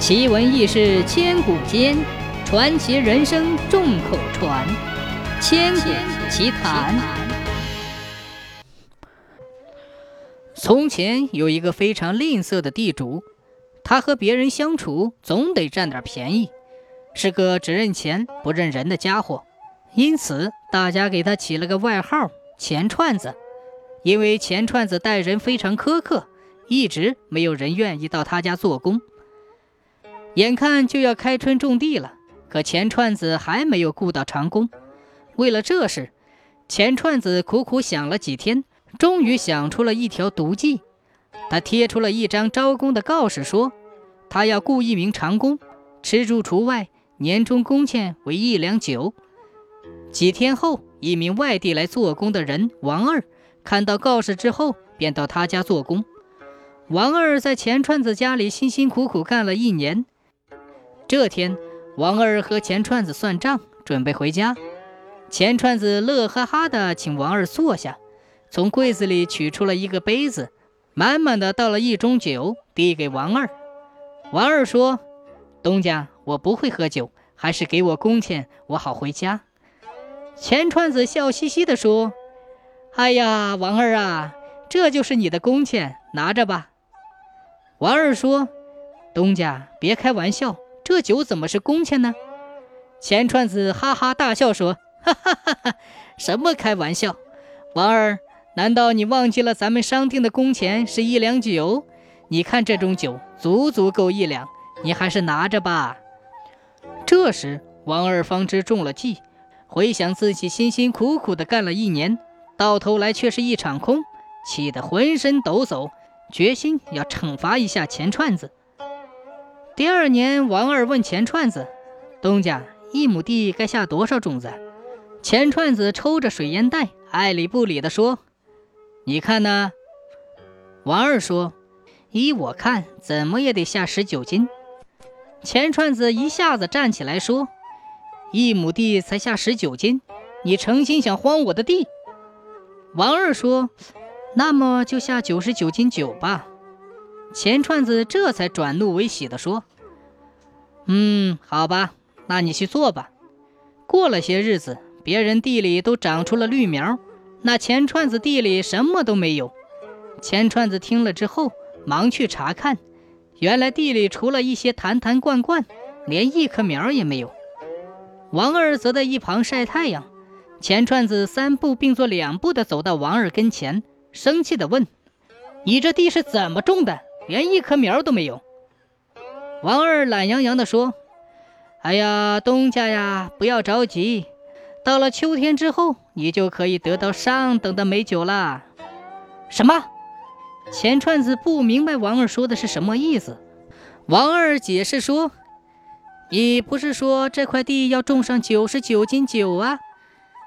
奇闻异事千古间，传奇人生众口传。千古奇谈。从前有一个非常吝啬的地主，他和别人相处总得占点便宜，是个只认钱不认人的家伙。因此，大家给他起了个外号“钱串子”，因为钱串子待人非常苛刻，一直没有人愿意到他家做工。眼看就要开春种地了，可钱串子还没有雇到长工。为了这事，钱串子苦苦想了几天，终于想出了一条毒计。他贴出了一张招工的告示，说他要雇一名长工，吃住除外，年终工钱为一两酒。几天后，一名外地来做工的人王二看到告示之后，便到他家做工。王二在钱串子家里辛辛苦苦干了一年。这天，王二和钱串子算账，准备回家。钱串子乐哈哈地请王二坐下，从柜子里取出了一个杯子，满满的倒了一盅酒，递给王二。王二说：“东家，我不会喝酒，还是给我工钱，我好回家。”钱串子笑嘻嘻地说：“哎呀，王二啊，这就是你的工钱，拿着吧。”王二说：“东家，别开玩笑。”这酒怎么是工钱呢？钱串子哈哈大笑说：“哈哈哈哈，什么开玩笑？王二，难道你忘记了咱们商定的工钱是一两酒？你看这种酒足足够一两，你还是拿着吧。”这时，王二方知中了计，回想自己辛辛苦苦的干了一年，到头来却是一场空，气得浑身抖擞，决心要惩罚一下钱串子。第二年，王二问钱串子：“东家，一亩地该下多少种子？”钱串子抽着水烟袋，爱理不理地说：“你看呢？”王二说：“依我看，怎么也得下十九斤。”钱串子一下子站起来说：“一亩地才下十九斤，你诚心想荒我的地？”王二说：“那么就下九十九斤酒吧。”钱串子这才转怒为喜地说：“嗯，好吧，那你去做吧。”过了些日子，别人地里都长出了绿苗，那钱串子地里什么都没有。钱串子听了之后，忙去查看，原来地里除了一些坛坛罐罐，连一棵苗也没有。王二则在一旁晒太阳。钱串子三步并作两步的走到王二跟前，生气的问：“你这地是怎么种的？”连一棵苗都没有。王二懒洋洋地说：“哎呀，东家呀，不要着急，到了秋天之后，你就可以得到上等的美酒啦。”什么？钱串子不明白王二说的是什么意思。王二解释说：“你不是说这块地要种上九十九斤酒啊？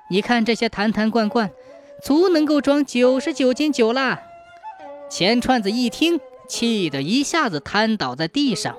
你看这些坛坛罐罐，足能够装九十九斤酒啦。”钱串子一听。气得一下子瘫倒在地上。